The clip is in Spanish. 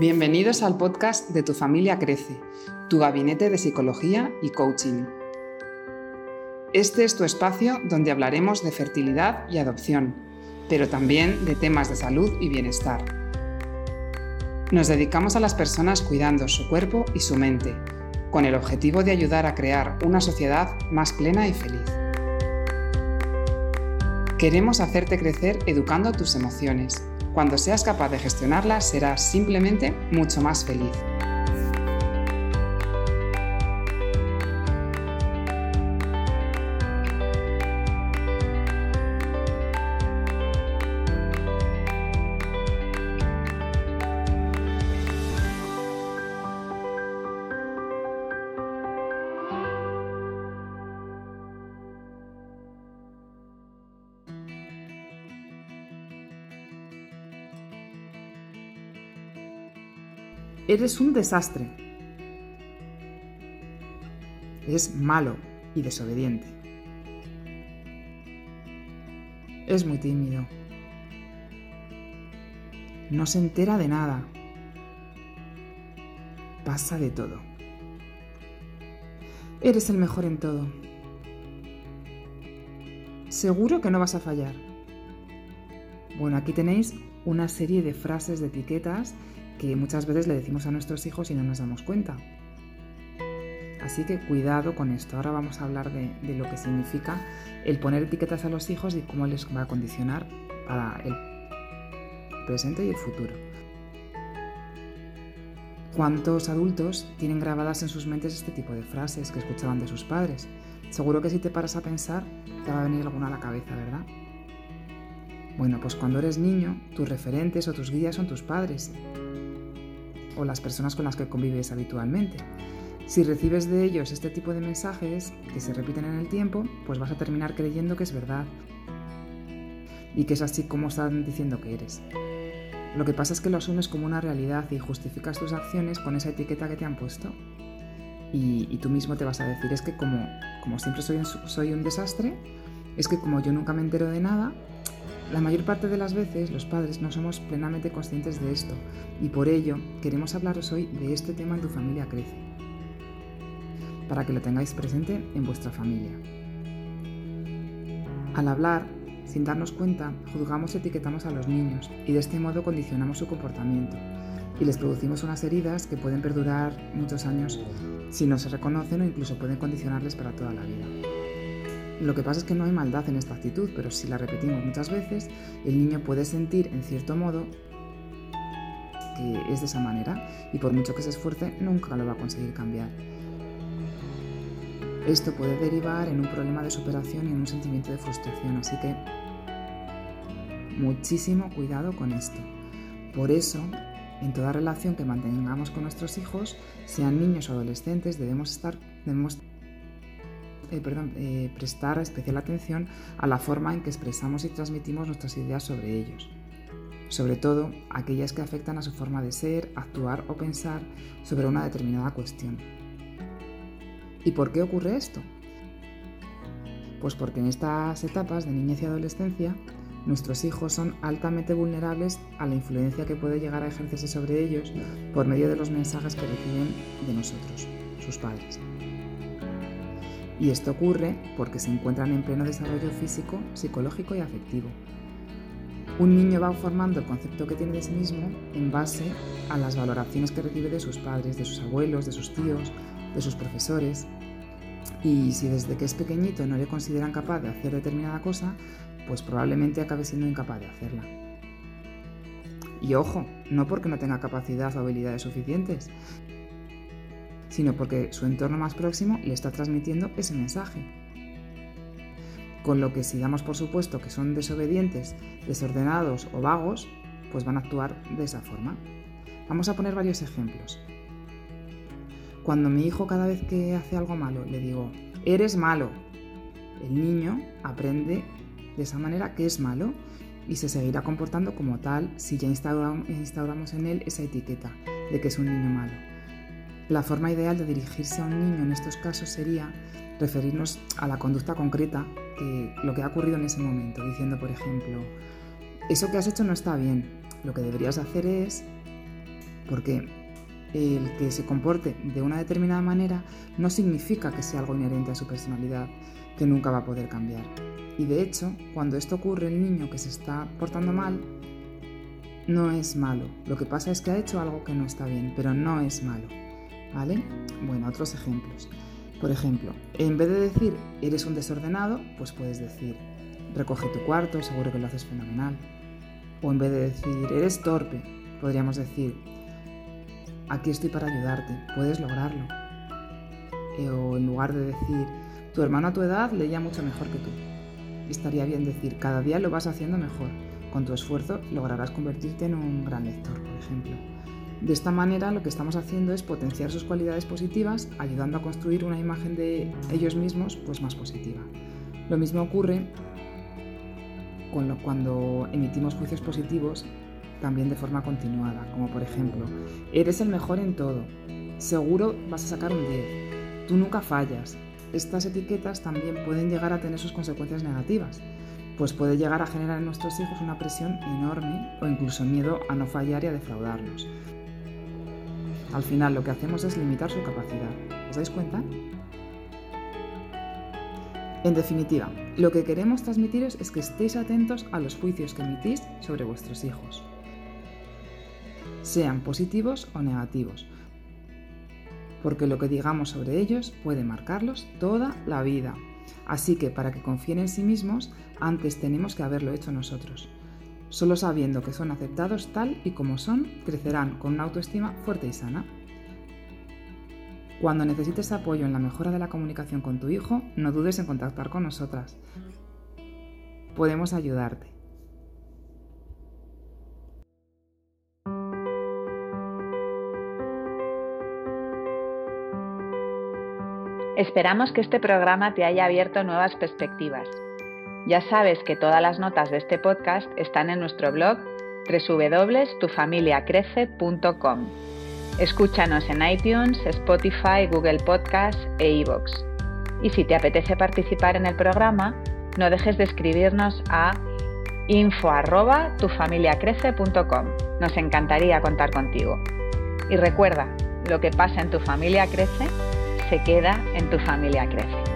Bienvenidos al podcast de Tu familia crece, tu gabinete de psicología y coaching. Este es tu espacio donde hablaremos de fertilidad y adopción, pero también de temas de salud y bienestar. Nos dedicamos a las personas cuidando su cuerpo y su mente, con el objetivo de ayudar a crear una sociedad más plena y feliz. Queremos hacerte crecer educando tus emociones cuando seas capaz de gestionarlas, serás simplemente mucho más feliz. Eres un desastre. Es malo y desobediente. Es muy tímido. No se entera de nada. Pasa de todo. Eres el mejor en todo. Seguro que no vas a fallar. Bueno, aquí tenéis una serie de frases, de etiquetas que muchas veces le decimos a nuestros hijos y no nos damos cuenta. Así que cuidado con esto. Ahora vamos a hablar de, lo que significa el poner etiquetas a los hijos y cómo les va a condicionar para el presente y el futuro. ¿Cuántos adultos tienen grabadas en sus mentes este tipo de frases que escuchaban de sus padres? Seguro que si te paras a pensar te va a venir alguna a la cabeza, ¿verdad? Bueno, pues cuando eres niño, tus referentes o tus guías son tus padres o las personas con las que convives habitualmente. Si recibes de ellos este tipo de mensajes que se repiten en el tiempo, pues vas a terminar creyendo que es verdad y que es así como están diciendo que eres. Lo que pasa es que lo asumes como una realidad y justificas tus acciones con esa etiqueta que te han puesto. Y, tú mismo te vas a decir, es que como, como siempre soy soy un desastre, es que como yo nunca me entero de nada, la mayor parte de las veces los padres no somos plenamente conscientes de esto y por ello queremos hablaros hoy de este tema en tu familia crece, para que lo tengáis presente en vuestra familia. Al hablar, sin darnos cuenta, juzgamos y etiquetamos a los niños y de este modo condicionamos su comportamiento y les producimos unas heridas que pueden perdurar muchos años si no se reconocen o incluso pueden condicionarles para toda la vida. Lo que pasa es que no hay maldad en esta actitud, pero si la repetimos muchas veces, el niño puede sentir, en cierto modo, que es de esa manera y por mucho que se esfuerce, nunca lo va a conseguir cambiar. Esto puede derivar en un problema de superación y en un sentimiento de frustración, así que muchísimo cuidado con esto. Por eso, en toda relación que mantengamos con nuestros hijos, sean niños o adolescentes, debemos estar debemos eh, eh, prestar especial atención a la forma en que expresamos y transmitimos nuestras ideas sobre ellos, sobre todo aquellas que afectan a su forma de ser, actuar o pensar sobre una determinada cuestión. ¿Y por qué ocurre esto? Pues porque en estas etapas de niñez y adolescencia nuestros hijos son altamente vulnerables a la influencia que puede llegar a ejercerse sobre ellos por medio de los mensajes que reciben de nosotros, sus padres. Y esto ocurre porque se encuentran en pleno desarrollo físico, psicológico y afectivo. Un niño va formando el concepto que tiene de sí mismo en base a las valoraciones que recibe de sus padres, de sus abuelos, de sus tíos, de sus profesores. Y si desde que es pequeñito no le consideran capaz de hacer determinada cosa, pues probablemente acabe siendo incapaz de hacerla. Y ojo, no porque no tenga capacidad o habilidades suficientes, sino porque su entorno más próximo le está transmitiendo ese mensaje. Con lo que si damos por supuesto que son desobedientes, desordenados o vagos, pues van a actuar de esa forma. Vamos a poner varios ejemplos. Cuando mi hijo cada vez que hace algo malo le digo, eres malo, el niño aprende de esa manera que es malo y se seguirá comportando como tal si ya instauramos en él esa etiqueta de que es un niño malo. La forma ideal de dirigirse a un niño en estos casos sería referirnos a la conducta concreta, lo que ha ocurrido en ese momento, diciendo, por ejemplo, eso que has hecho no está bien, lo que deberías hacer es, porque el que se comporte de una determinada manera no significa que sea algo inherente a su personalidad, que nunca va a poder cambiar. Y de hecho, cuando esto ocurre, el niño que se está portando mal no es malo. Lo que pasa es que ha hecho algo que no está bien, pero no es malo. ¿Vale? Bueno, otros ejemplos. Por ejemplo, en vez de decir eres un desordenado, pues puedes decir recoge tu cuarto, seguro que lo haces fenomenal. O en vez de decir eres torpe, podríamos decir aquí estoy para ayudarte, puedes lograrlo. Eh, o en lugar de decir tu hermano a tu edad leía mucho mejor que tú. Estaría bien decir cada día lo vas haciendo mejor. Con tu esfuerzo lograrás convertirte en un gran lector, por ejemplo. De esta manera lo que estamos haciendo es potenciar sus cualidades positivas, ayudando a construir una imagen de ellos mismos pues, más positiva. Lo mismo ocurre con lo, cuando emitimos juicios positivos también de forma continuada, como por ejemplo, eres el mejor en todo, seguro vas a sacar un 10, tú nunca fallas. Estas etiquetas también pueden llegar a tener sus consecuencias negativas, pues puede llegar a generar en nuestros hijos una presión enorme o incluso miedo a no fallar y a defraudarnos. Al final lo que hacemos es limitar su capacidad. ¿Os dais cuenta? En definitiva, lo que queremos transmitiros es que estéis atentos a los juicios que emitís sobre vuestros hijos, sean positivos o negativos, porque lo que digamos sobre ellos puede marcarlos toda la vida. Así que para que confíen en sí mismos, antes tenemos que haberlo hecho nosotros. Solo sabiendo que son aceptados tal y como son, crecerán con una autoestima fuerte y sana. Cuando necesites apoyo en la mejora de la comunicación con tu hijo, no dudes en contactar con nosotras. Podemos ayudarte. Esperamos que este programa te haya abierto nuevas perspectivas ya sabes que todas las notas de este podcast están en nuestro blog www.tufamiliacrece.com. Escúchanos en iTunes, Spotify, Google Podcasts e iVoox. Y si te apetece participar en el programa, no dejes de escribirnos a info@tufamiliacrece.com. Nos encantaría contar contigo. Y recuerda, lo que pasa en tu familia crece, se queda en tu familia crece.